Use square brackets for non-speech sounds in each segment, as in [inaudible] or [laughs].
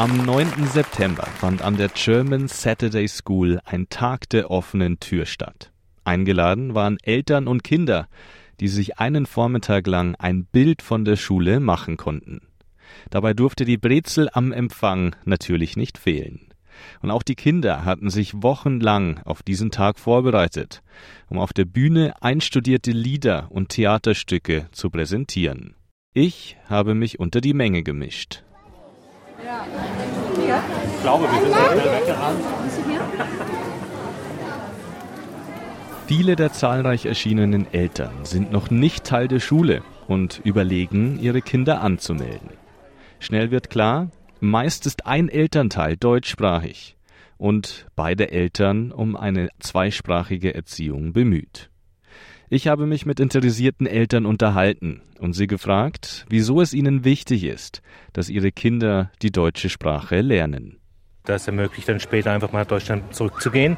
Am 9. September fand an der German Saturday School ein Tag der offenen Tür statt. Eingeladen waren Eltern und Kinder, die sich einen Vormittag lang ein Bild von der Schule machen konnten. Dabei durfte die Brezel am Empfang natürlich nicht fehlen. Und auch die Kinder hatten sich wochenlang auf diesen Tag vorbereitet, um auf der Bühne einstudierte Lieder und Theaterstücke zu präsentieren. Ich habe mich unter die Menge gemischt. Ich glaube, wir sind schnell weggerannt. Viele der zahlreich erschienenen Eltern sind noch nicht Teil der Schule und überlegen, ihre Kinder anzumelden. Schnell wird klar, meist ist ein Elternteil deutschsprachig und beide Eltern um eine zweisprachige Erziehung bemüht. Ich habe mich mit interessierten Eltern unterhalten und sie gefragt, wieso es ihnen wichtig ist, dass ihre Kinder die deutsche Sprache lernen. Das ermöglicht dann später einfach mal nach Deutschland zurückzugehen,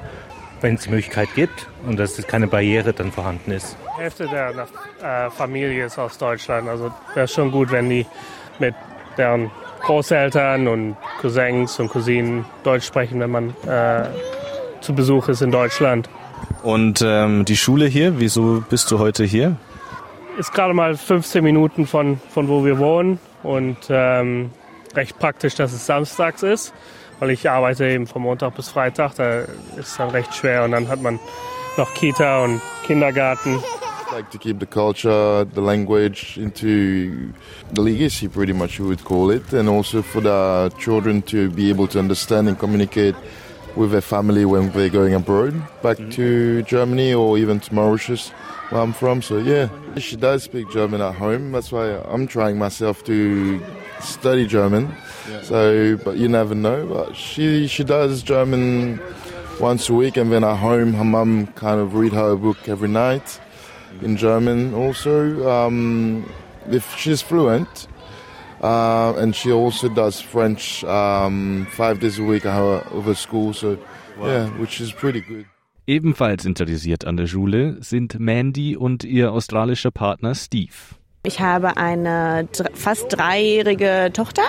wenn es die Möglichkeit gibt und dass keine Barriere dann vorhanden ist. Die Hälfte der äh, Familie ist aus Deutschland. Also wäre schon gut, wenn die mit deren Großeltern und Cousins und Cousinen Deutsch sprechen, wenn man äh, zu Besuch ist in Deutschland. Und ähm, die Schule hier, wieso bist du heute hier? Ist gerade mal 15 Minuten von, von wo wir wohnen und ähm, recht praktisch, dass es samstags ist, weil ich arbeite eben von Montag bis Freitag. Da ist es dann recht schwer und dann hat man noch Kita und Kindergarten. like to keep the culture, the language into the legacy, pretty much you would call it, and also for the children to be able to understand and communicate with their family when they're going abroad, back to Germany or even to Mauritius, where I'm from. So yeah, she does speak German at home. That's why I'm trying myself to study German. So, but you never know. But she she does German once a week, and then at home, her mum kind of read her a book every night in German also. Um, if she's fluent, uh, and she also does French um, five days a week at her other school. So yeah, which is pretty good. Ebenfalls interessiert an der Schule sind Mandy und ihr australischer Partner Steve. Ich habe eine fast dreijährige Tochter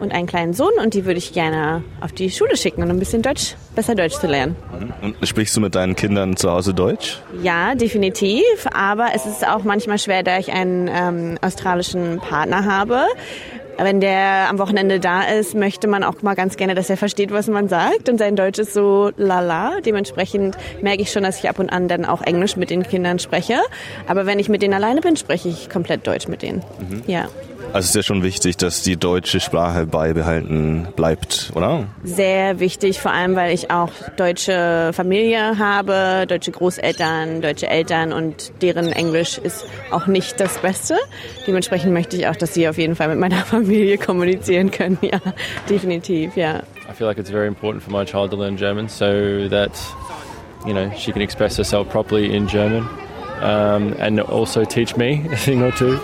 und einen kleinen Sohn und die würde ich gerne auf die Schule schicken, um ein bisschen Deutsch, besser Deutsch zu lernen. Und sprichst du mit deinen Kindern zu Hause Deutsch? Ja, definitiv, aber es ist auch manchmal schwer, da ich einen ähm, australischen Partner habe. Wenn der am Wochenende da ist, möchte man auch mal ganz gerne, dass er versteht, was man sagt. Und sein Deutsch ist so lala. Dementsprechend merke ich schon, dass ich ab und an dann auch Englisch mit den Kindern spreche. Aber wenn ich mit denen alleine bin, spreche ich komplett Deutsch mit denen. Ja. Also es ist ja schon wichtig, dass die deutsche Sprache beibehalten bleibt, oder? Sehr wichtig, vor allem weil ich auch deutsche Familie habe, deutsche Großeltern, deutsche Eltern und deren Englisch ist auch nicht das Beste. Dementsprechend möchte ich auch, dass sie auf jeden Fall mit meiner [laughs] Familie kommunizieren können. Ja, definitiv, ja. I feel like it's very important for my child to learn German so that you know she can express herself properly in German um, and also teach me [laughs] a thing or two.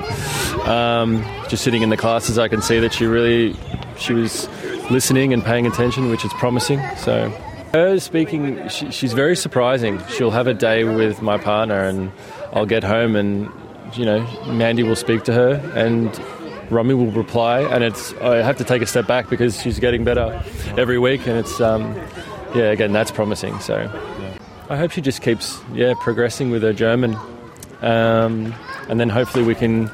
Um, just sitting in the classes, I can see that she really she was listening and paying attention, which is promising. So. Her speaking, she, she's very surprising. She'll have a day with my partner, and I'll get home, and you know, Mandy will speak to her, and Romy will reply, and it's I have to take a step back because she's getting better every week, and it's um, yeah, again that's promising. So I hope she just keeps yeah progressing with her German, um, and then hopefully we can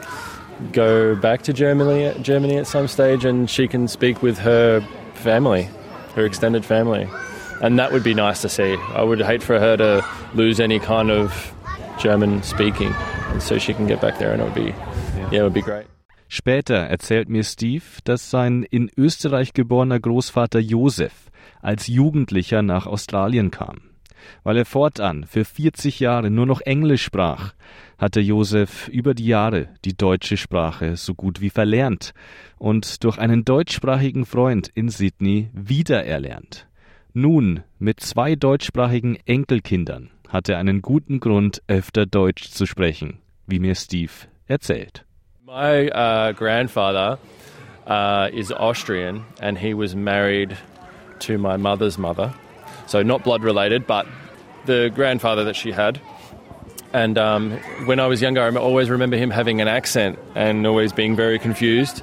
go back to Germany Germany at some stage, and she can speak with her family, her extended family, and that would be nice to see. I would hate for her to lose any kind of German speaking, and so she can get back there, and it would be yeah, it would be great. Später erzählt mir Steve, dass sein in Österreich geborener Großvater Josef als Jugendlicher nach Australien kam. Weil er fortan für 40 Jahre nur noch Englisch sprach, hatte Josef über die Jahre die deutsche Sprache so gut wie verlernt und durch einen deutschsprachigen Freund in Sydney wiedererlernt. Nun, mit zwei deutschsprachigen Enkelkindern, hat er einen guten Grund, öfter Deutsch zu sprechen, wie mir Steve erzählt. My uh, grandfather uh, is Austrian and he was married to my mother's mother. So, not blood related, but the grandfather that she had. And um, when I was younger, I always remember him having an accent and always being very confused.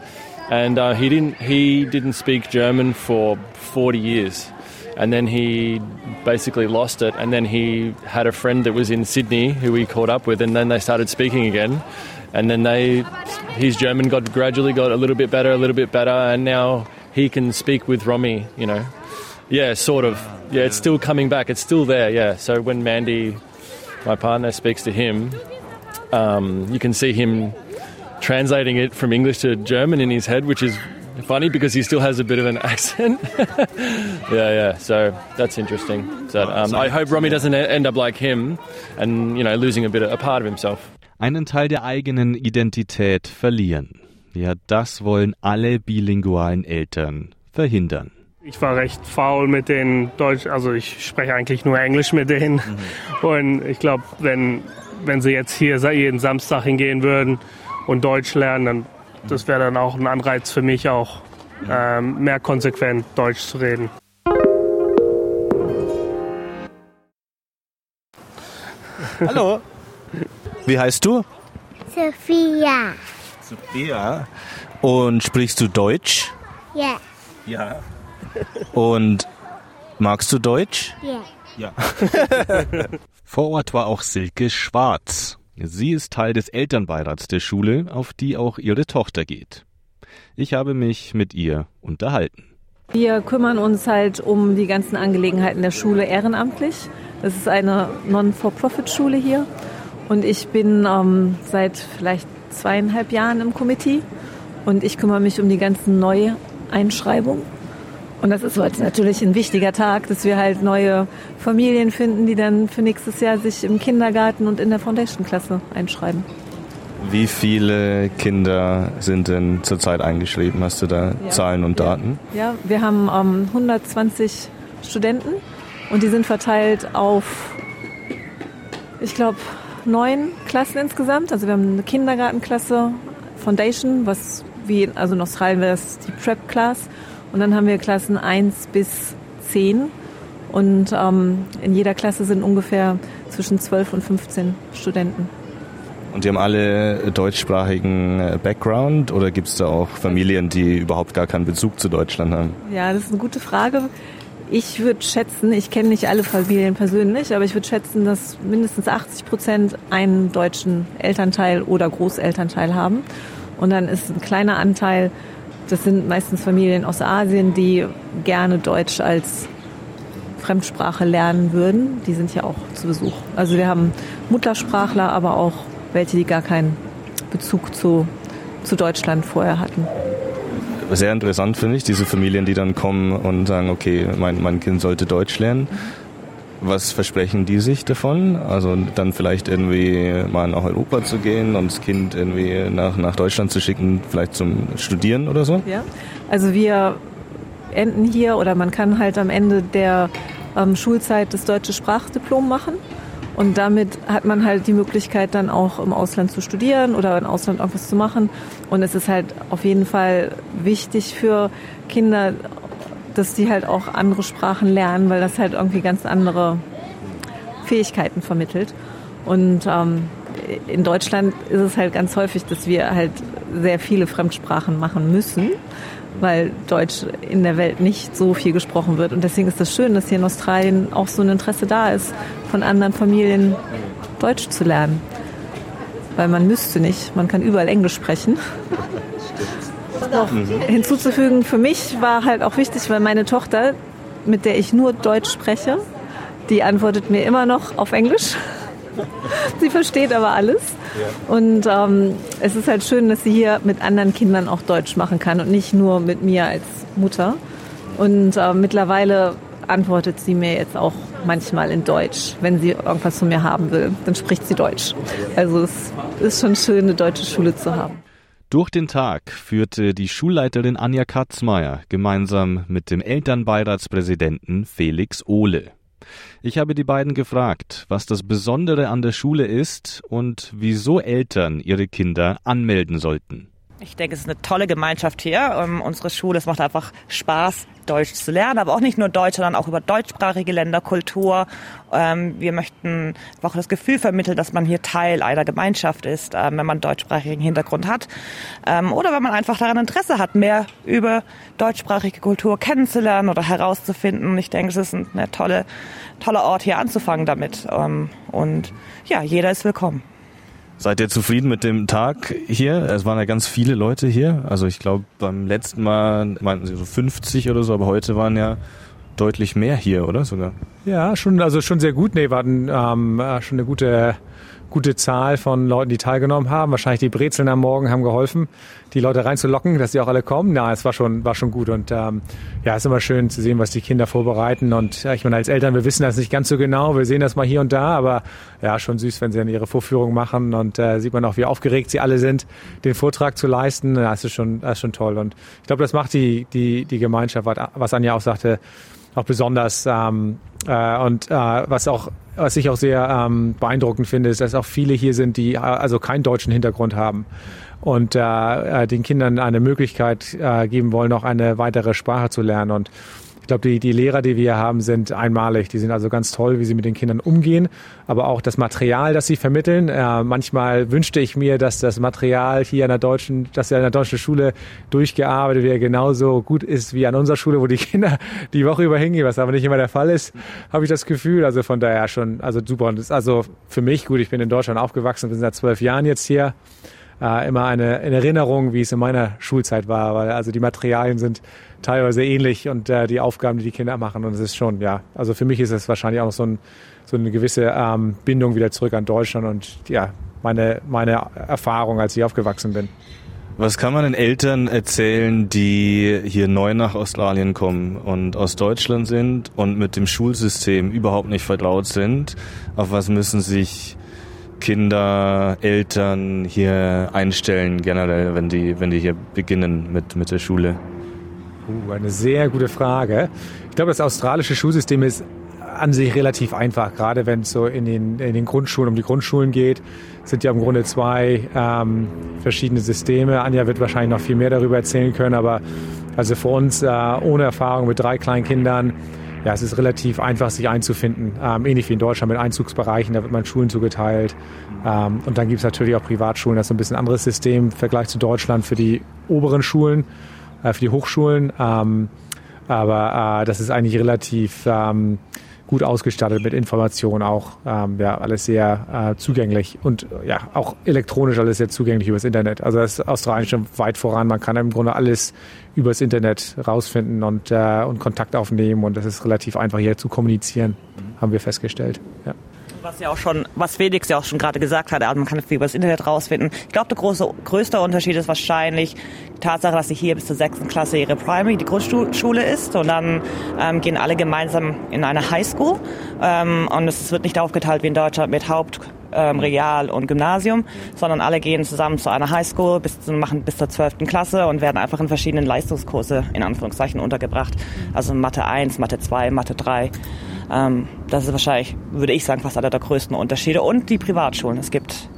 And uh, he didn't he didn't speak German for 40 years, and then he basically lost it. And then he had a friend that was in Sydney who he caught up with, and then they started speaking again. And then they his German got gradually got a little bit better, a little bit better, and now he can speak with Romy. You know, yeah, sort of. Yeah, it's still coming back. It's still there. Yeah. So when Mandy, my partner, speaks to him, um, you can see him translating it from English to German in his head, which is funny because he still has a bit of an [laughs] accent. [laughs] yeah, yeah. So that's interesting. So um, I hope Romy doesn't e- end up like him, and you know, losing a bit of, a part of himself. Einen Teil der eigenen Identität verlieren. Ja, das wollen alle bilingualen Eltern verhindern. Ich war recht faul mit den Deutsch, also ich spreche eigentlich nur Englisch mit denen. Und ich glaube, wenn, wenn sie jetzt hier jeden Samstag hingehen würden und Deutsch lernen, dann das wäre dann auch ein Anreiz für mich auch, ähm, mehr konsequent Deutsch zu reden. Hallo. Wie heißt du? Sophia. Sophia. Und sprichst du Deutsch? Ja. Ja. Und magst du Deutsch? Ja. Ja. [laughs] Vor Ort war auch Silke Schwarz. Sie ist Teil des Elternbeirats der Schule, auf die auch ihre Tochter geht. Ich habe mich mit ihr unterhalten. Wir kümmern uns halt um die ganzen Angelegenheiten der Schule ehrenamtlich. Das ist eine Non-for-Profit-Schule hier. Und ich bin ähm, seit vielleicht zweieinhalb Jahren im Komitee. Und ich kümmere mich um die ganzen Neueinschreibungen. Und das ist heute natürlich ein wichtiger Tag, dass wir halt neue Familien finden, die dann für nächstes Jahr sich im Kindergarten und in der Foundation-Klasse einschreiben. Wie viele Kinder sind denn zurzeit eingeschrieben? Hast du da Ja. Zahlen und Daten? Ja, wir haben ähm, 120 Studenten und die sind verteilt auf, ich glaube, neun Klassen insgesamt. Also wir haben eine Kindergartenklasse, Foundation, was wie also in Australien wäre das die Prep Class. Und dann haben wir Klassen 1 bis 10. Und ähm, in jeder Klasse sind ungefähr zwischen 12 und 15 Studenten. Und die haben alle deutschsprachigen äh, Background oder gibt es da auch Familien, die überhaupt gar keinen Bezug zu Deutschland haben? Ja, das ist eine gute Frage. Ich würde schätzen, ich kenne nicht alle Familien persönlich, aber ich würde schätzen, dass mindestens 80 Prozent einen deutschen Elternteil oder Großelternteil haben. Und dann ist ein kleiner Anteil, das sind meistens Familien aus Asien, die gerne Deutsch als Fremdsprache lernen würden. Die sind ja auch zu Besuch. Also wir haben Muttersprachler, aber auch welche, die gar keinen Bezug zu, zu Deutschland vorher hatten. Sehr interessant finde ich, diese Familien, die dann kommen und sagen, okay, mein, mein Kind sollte Deutsch lernen. Was versprechen die sich davon? Also dann vielleicht irgendwie mal nach Europa zu gehen und das Kind irgendwie nach, nach Deutschland zu schicken, vielleicht zum Studieren oder so? Ja, also wir enden hier oder man kann halt am Ende der ähm, Schulzeit das deutsche Sprachdiplom machen. Und damit hat man halt die Möglichkeit, dann auch im Ausland zu studieren oder im Ausland irgendwas zu machen. Und es ist halt auf jeden Fall wichtig für Kinder, dass die halt auch andere Sprachen lernen, weil das halt irgendwie ganz andere Fähigkeiten vermittelt. Und ähm, in Deutschland ist es halt ganz häufig, dass wir halt sehr viele Fremdsprachen machen müssen, weil Deutsch in der Welt nicht so viel gesprochen wird. Und deswegen ist es das schön, dass hier in Australien auch so ein Interesse da ist, von anderen Familien Deutsch zu lernen. Weil man müsste nicht, man kann überall Englisch sprechen. [laughs] Noch hinzuzufügen, für mich war halt auch wichtig, weil meine Tochter, mit der ich nur Deutsch spreche, die antwortet mir immer noch auf Englisch. [laughs] sie versteht aber alles. Und ähm, es ist halt schön, dass sie hier mit anderen Kindern auch Deutsch machen kann und nicht nur mit mir als Mutter. Und äh, mittlerweile antwortet sie mir jetzt auch manchmal in Deutsch. Wenn sie irgendwas von mir haben will, dann spricht sie Deutsch. Also es ist schon schön, eine deutsche Schule zu haben. Durch den Tag führte die Schulleiterin Anja Katzmeier gemeinsam mit dem Elternbeiratspräsidenten Felix Ohle. Ich habe die beiden gefragt, was das Besondere an der Schule ist und wieso Eltern ihre Kinder anmelden sollten. Ich denke, es ist eine tolle Gemeinschaft hier. Um, unsere Schule, es macht einfach Spaß, Deutsch zu lernen, aber auch nicht nur Deutsch, sondern auch über deutschsprachige Länder, Kultur. Ähm, wir möchten auch das Gefühl vermitteln, dass man hier Teil einer Gemeinschaft ist, ähm, wenn man deutschsprachigen Hintergrund hat. Ähm, oder wenn man einfach daran Interesse hat, mehr über deutschsprachige Kultur kennenzulernen oder herauszufinden. Ich denke, es ist ein tolle, toller Ort, hier anzufangen damit. Ähm, und ja, jeder ist willkommen. Seid ihr zufrieden mit dem Tag hier? Es waren ja ganz viele Leute hier. Also ich glaube, beim letzten Mal meinten sie so 50 oder so, aber heute waren ja deutlich mehr hier, oder sogar? Ja, schon, also schon sehr gut. Nee, waren ähm, äh, schon eine gute gute Zahl von Leuten, die teilgenommen haben. Wahrscheinlich die Brezeln am Morgen haben geholfen, die Leute reinzulocken, dass sie auch alle kommen. Na, es war schon, war schon gut. Und ähm, ja, es ist immer schön zu sehen, was die Kinder vorbereiten. Und ja, ich meine, als Eltern, wir wissen das nicht ganz so genau. Wir sehen das mal hier und da, aber ja, schon süß, wenn sie dann ihre Vorführung machen. Und äh, sieht man auch, wie aufgeregt sie alle sind, den Vortrag zu leisten. Ja, das ist schon, das ist schon toll. Und ich glaube, das macht die, die, die Gemeinschaft, was Anja auch sagte, auch besonders. Ähm, äh, und äh, was auch was ich auch sehr ähm, beeindruckend finde, ist, dass auch viele hier sind, die äh, also keinen deutschen Hintergrund haben und äh, äh, den Kindern eine Möglichkeit äh, geben wollen, noch eine weitere Sprache zu lernen. Und ich glaube, die, die Lehrer, die wir haben, sind einmalig. Die sind also ganz toll, wie sie mit den Kindern umgehen, aber auch das Material, das sie vermitteln. Äh, manchmal wünschte ich mir, dass das Material hier an der deutschen, dass er an der deutschen Schule durchgearbeitet wird, genauso gut ist wie an unserer Schule, wo die Kinder die Woche über hingehen, was aber nicht immer der Fall ist, habe ich das Gefühl. Also von daher schon, also super. Und das ist also für mich gut. Ich bin in Deutschland aufgewachsen, bin seit zwölf Jahren jetzt hier äh, immer eine, eine Erinnerung, wie es in meiner Schulzeit war, weil also die Materialien sind teilweise ähnlich und äh, die Aufgaben, die die Kinder machen und es ist schon, ja, also für mich ist es wahrscheinlich auch noch so, ein, so eine gewisse ähm, Bindung wieder zurück an Deutschland und ja, meine, meine Erfahrung, als ich aufgewachsen bin. Was kann man den Eltern erzählen, die hier neu nach Australien kommen und aus Deutschland sind und mit dem Schulsystem überhaupt nicht vertraut sind? Auf was müssen sich Kinder, Eltern hier einstellen generell, wenn die, wenn die hier beginnen mit, mit der Schule? Uh, eine sehr gute Frage. Ich glaube, das australische Schulsystem ist an sich relativ einfach, gerade wenn es so in den, in den Grundschulen um die Grundschulen geht, sind ja im Grunde zwei ähm, verschiedene Systeme. Anja wird wahrscheinlich noch viel mehr darüber erzählen können, aber also für uns äh, ohne Erfahrung mit drei kleinen Kindern ja, es ist relativ einfach, sich einzufinden. Ähm, ähnlich wie in Deutschland mit Einzugsbereichen, da wird man Schulen zugeteilt. Ähm, und dann gibt es natürlich auch Privatschulen, das ist ein bisschen anderes System im Vergleich zu Deutschland für die oberen Schulen, äh, für die Hochschulen. Ähm, aber äh, das ist eigentlich relativ ähm, gut ausgestattet mit Informationen auch. Ähm, ja, alles sehr äh, zugänglich und äh, ja, auch elektronisch alles sehr zugänglich übers Internet. Also das ist Australien schon weit voran. Man kann im Grunde alles übers Internet rausfinden und, äh, und Kontakt aufnehmen und das ist relativ einfach hier zu kommunizieren, haben wir festgestellt. Ja was ja auch schon, was Felix ja auch schon gerade gesagt hat, also man kann es über das Internet rausfinden. Ich glaube, der große, größte Unterschied ist wahrscheinlich die Tatsache, dass sie hier bis zur sechsten Klasse ihre Primary, die Grundschule ist und dann ähm, gehen alle gemeinsam in eine Highschool ähm, und es wird nicht aufgeteilt wie in Deutschland mit Haupt ähm, Real und Gymnasium, sondern alle gehen zusammen zu einer Highschool, bis, machen bis zur 12. Klasse und werden einfach in verschiedenen Leistungskurse in Anführungszeichen untergebracht. Also Mathe 1, Mathe 2, Mathe 3. Ähm, das ist wahrscheinlich, würde ich sagen, fast einer der größten Unterschiede. Und die Privatschulen. Es gibt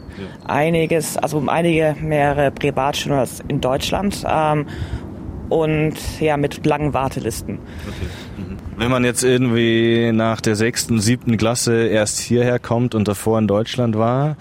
einiges, also einige mehrere Privatschulen als in Deutschland. Ähm, und ja, mit langen Wartelisten. Okay. Wenn man jetzt irgendwie nach der sechsten, siebten Klasse erst hierher kommt und davor in Deutschland war,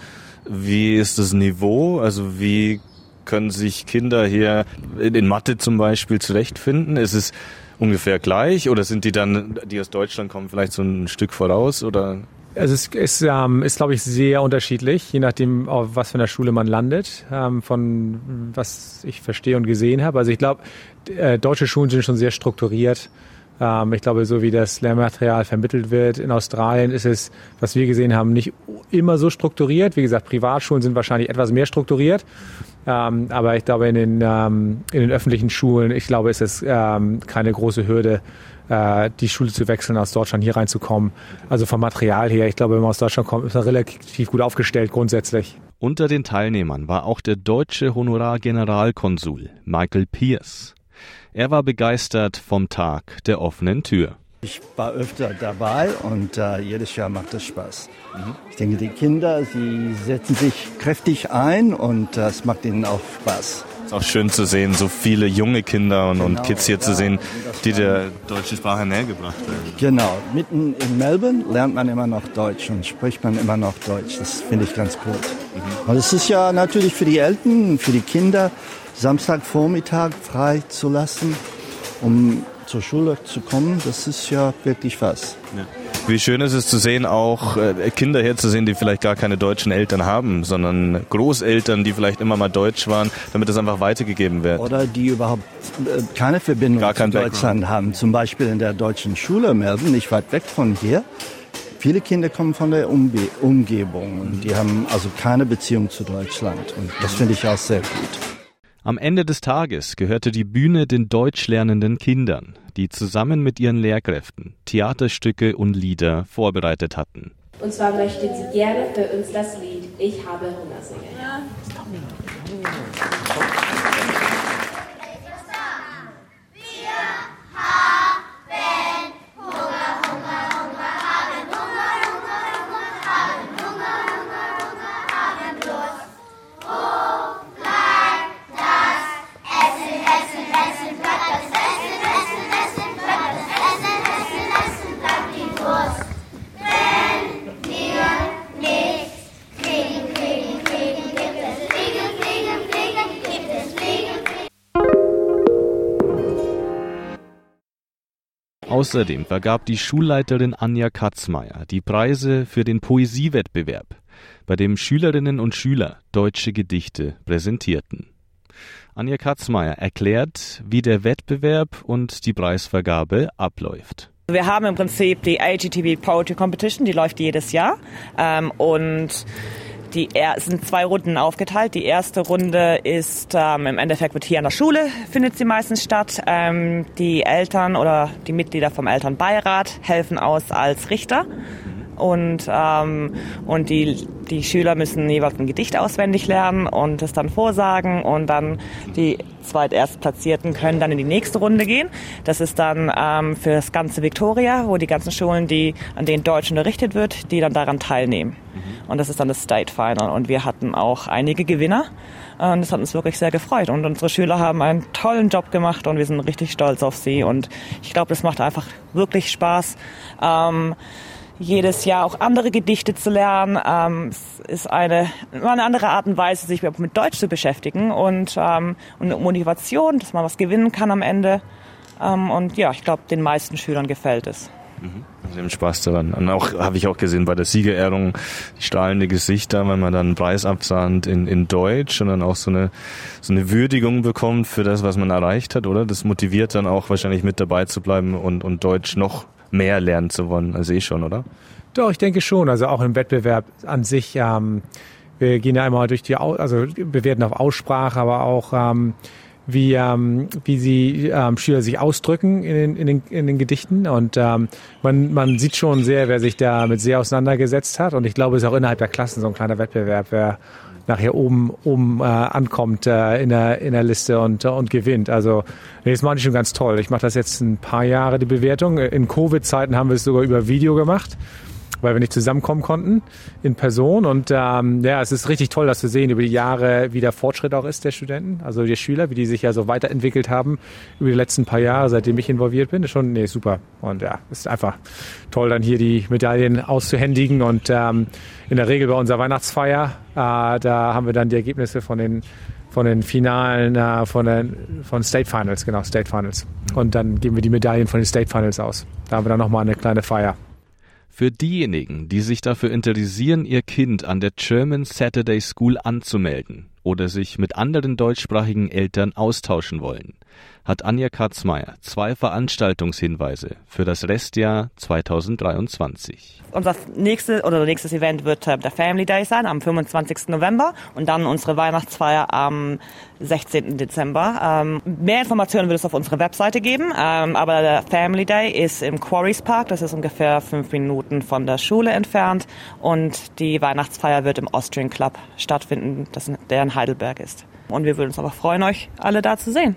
wie ist das Niveau? Also wie können sich Kinder hier in Mathe zum Beispiel zurechtfinden? Ist es ungefähr gleich oder sind die dann, die aus Deutschland kommen, vielleicht so ein Stück voraus oder? Also es ist, ähm, ist glaube ich, sehr unterschiedlich, je nachdem, auf was für einer Schule man landet, ähm, von was ich verstehe und gesehen habe. Also ich glaube, äh, deutsche Schulen sind schon sehr strukturiert ich glaube, so wie das Lehrmaterial vermittelt wird in Australien, ist es, was wir gesehen haben, nicht immer so strukturiert. Wie gesagt, Privatschulen sind wahrscheinlich etwas mehr strukturiert. Ähm, aber ich glaube, in den, ähm, in den öffentlichen Schulen, ich glaube, ist es ähm, keine große Hürde, äh, die Schule zu wechseln, aus Deutschland hier reinzukommen. Also vom Material her, ich glaube, wenn man aus Deutschland kommt, ist man relativ gut aufgestellt grundsätzlich. Unter den Teilnehmern war auch der deutsche Honorargeneralkonsul Michael Pierce. Er war begeistert vom Tag der offenen Tür. Ich war öfter dabei und äh, jedes Jahr macht es Spaß. Mhm. Ich denke, die Kinder, sie setzen sich kräftig ein und äh, es macht ihnen auch Spaß. Es ist auch schön zu sehen, so viele junge Kinder und, genau, und Kids hier ja, zu sehen, die der deutschen Sprache nähergebracht werden. Genau. Mitten in Melbourne lernt man immer noch Deutsch und spricht man immer noch Deutsch. Das finde ich ganz gut. Mhm. Und es ist ja natürlich für die Eltern, für die Kinder, Samstagvormittag frei zu lassen, um zur Schule zu kommen. Das ist ja wirklich was. Ja. Wie schön ist es zu sehen, auch äh, Kinder herzusehen, die vielleicht gar keine deutschen Eltern haben, sondern Großeltern, die vielleicht immer mal deutsch waren, damit es einfach weitergegeben wird. Oder die überhaupt äh, keine Verbindung gar zu Deutschland Background. haben. Zum Beispiel in der deutschen Schule Melbourne, nicht weit weg von hier. Viele Kinder kommen von der Umge Umgebung und die haben also keine Beziehung zu Deutschland. Und das finde ich auch sehr gut. Am Ende des Tages gehörte die Bühne den deutsch lernenden Kindern, die zusammen mit ihren Lehrkräften Theaterstücke und Lieder vorbereitet hatten. Und zwar möchten sie gerne für uns das Lied Ich habe Hunger singen. Ja. Außerdem vergab die Schulleiterin Anja Katzmeier die Preise für den Poesiewettbewerb, bei dem Schülerinnen und Schüler deutsche Gedichte präsentierten. Anja Katzmeier erklärt, wie der Wettbewerb und die Preisvergabe abläuft. Wir haben im Prinzip die AGTV Poetry Competition, die läuft jedes Jahr. Ähm, und die er sind zwei Runden aufgeteilt. Die erste Runde ist ähm, im Endeffekt wird hier an der Schule findet sie meistens statt. Ähm, die Eltern oder die Mitglieder vom Elternbeirat helfen aus als Richter und ähm, und die die Schüler müssen jeweils ein Gedicht auswendig lernen und es dann vorsagen und dann die Zweiterstplatzierten können dann in die nächste Runde gehen. Das ist dann ähm, für das ganze Victoria, wo die ganzen Schulen, die an denen Deutsch unterrichtet wird, die dann daran teilnehmen. Mhm. Und das ist dann das State Final. Und wir hatten auch einige Gewinner. Und das hat uns wirklich sehr gefreut. Und unsere Schüler haben einen tollen Job gemacht und wir sind richtig stolz auf sie. Und ich glaube, das macht einfach wirklich Spaß. Ähm, jedes Jahr auch andere Gedichte zu lernen. Ähm, es ist eine, eine andere Art und Weise, sich mit Deutsch zu beschäftigen und, ähm, und eine Motivation, dass man was gewinnen kann am Ende. Ähm, und ja, ich glaube, den meisten Schülern gefällt es. Mhm. Sie haben Spaß daran. Und auch habe ich auch gesehen bei der Siegerehrung strahlende Gesichter, wenn man dann einen Preis absahnt in, in Deutsch und dann auch so eine, so eine Würdigung bekommt für das, was man erreicht hat, oder? Das motiviert dann auch wahrscheinlich mit dabei zu bleiben und, und Deutsch noch mehr lernen zu wollen als eh schon, oder? Doch, ich denke schon. Also auch im Wettbewerb an sich. Ähm, wir gehen ja einmal durch die, also bewerten auf Aussprache, aber auch ähm, wie, ähm, wie sie ähm, Schüler sich ausdrücken in den, in den, in den Gedichten. Und ähm, man, man sieht schon sehr, wer sich damit sehr auseinandergesetzt hat. Und ich glaube, es ist auch innerhalb der Klassen so ein kleiner Wettbewerb, wer nachher oben, oben äh, ankommt äh, in, der, in der Liste und, und gewinnt. Also nee, das mache ich schon ganz toll. Ich mache das jetzt ein paar Jahre, die Bewertung. In Covid-Zeiten haben wir es sogar über Video gemacht weil wir nicht zusammenkommen konnten in Person. Und ähm, ja, es ist richtig toll, das zu sehen über die Jahre, wie der Fortschritt auch ist der Studenten, also der Schüler, wie die sich ja so weiterentwickelt haben über die letzten paar Jahre, seitdem ich involviert bin. Ist schon, nee, super. Und ja, ist einfach toll, dann hier die Medaillen auszuhändigen. Und ähm, in der Regel bei unserer Weihnachtsfeier, äh, da haben wir dann die Ergebnisse von den von den Finalen, äh, von den von State Finals, genau, State Finals. Und dann geben wir die Medaillen von den State Finals aus. Da haben wir dann nochmal eine kleine Feier. Für diejenigen, die sich dafür interessieren, ihr Kind an der German Saturday School anzumelden oder sich mit anderen deutschsprachigen Eltern austauschen wollen, hat Anja Katzmeier zwei Veranstaltungshinweise für das Restjahr 2023. Unser nächstes oder nächstes Event wird äh, der Family Day sein am 25. November und dann unsere Weihnachtsfeier am 16. Dezember. Ähm, mehr Informationen wird es auf unserer Webseite geben, ähm, aber der Family Day ist im Quarries Park, das ist ungefähr fünf Minuten von der Schule entfernt und die Weihnachtsfeier wird im Austrian Club stattfinden, das, der in Heidelberg ist. Und wir würden uns aber freuen, euch alle da zu sehen.